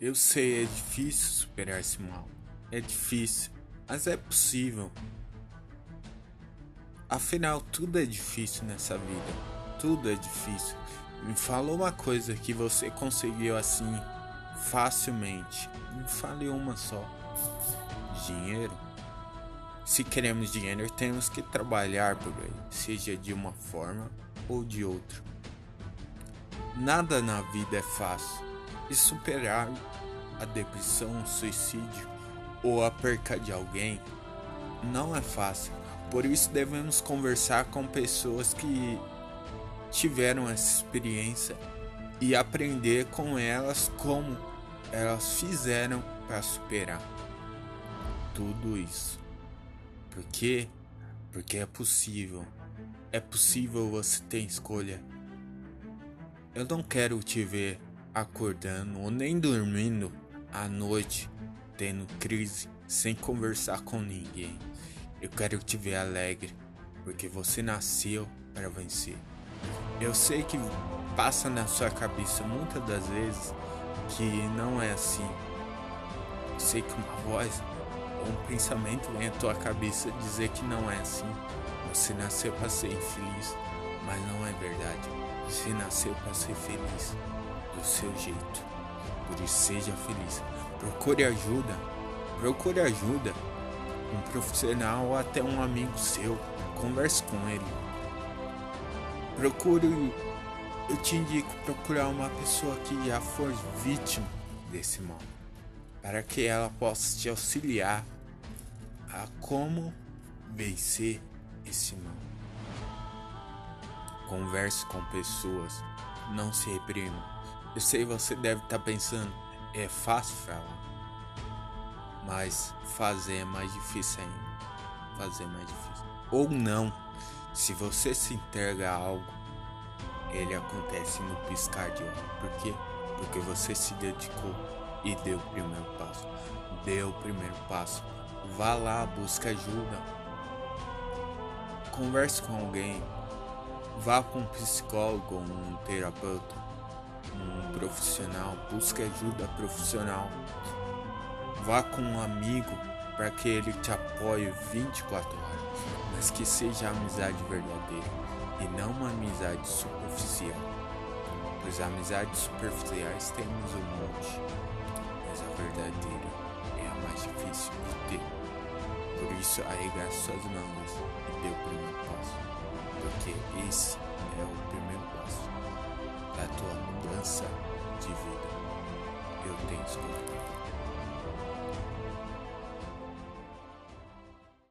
Eu sei, é difícil superar esse mal. É difícil, mas é possível. Afinal, tudo é difícil nessa vida. Tudo é difícil. Me fala uma coisa que você conseguiu assim facilmente. Me fale uma só. Dinheiro. Se queremos dinheiro, temos que trabalhar por ele, seja de uma forma ou de outra. Nada na vida é fácil. E superar a depressão, o suicídio ou a perca de alguém não é fácil. Por isso devemos conversar com pessoas que tiveram essa experiência e aprender com elas como elas fizeram para superar tudo isso. Por quê? Porque é possível. É possível você ter escolha. Eu não quero te ver acordando ou nem dormindo à noite tendo crise sem conversar com ninguém. Eu quero te ver alegre, porque você nasceu para vencer. Eu sei que passa na sua cabeça muitas das vezes que não é assim. Eu sei que uma voz ou um pensamento vem à tua cabeça dizer que não é assim. Você nasceu para ser infeliz, mas não é verdade. Você nasceu para ser feliz do seu jeito. Por isso, seja feliz. Procure ajuda. Procure ajuda. Um profissional ou até um amigo seu. Converse com ele. Procure. Eu te indico procurar uma pessoa que já foi vítima desse mal. Para que ela possa te auxiliar a como vencer esse mal. Converse com pessoas. Não se reprima eu sei você deve estar tá pensando, é fácil falar, mas fazer é mais difícil ainda. Fazer é mais difícil. Ou não, se você se entrega a algo, ele acontece no piscar de olhos. Por quê? Porque você se dedicou e deu o primeiro passo. Deu o primeiro passo. Vá lá, busca ajuda. Converse com alguém. Vá com um psicólogo, um terapeuta um profissional, busque ajuda profissional. Vá com um amigo para que ele te apoie 24 horas, mas que seja amizade verdadeira e não uma amizade superficial. Pois amizades superficiais temos um monte, mas a verdadeira é a mais difícil de ter. Por isso, arregace suas mangas e dê o primeiro passo, porque esse é o primeiro passo da tua mudança de vida. Eu tenho escolha.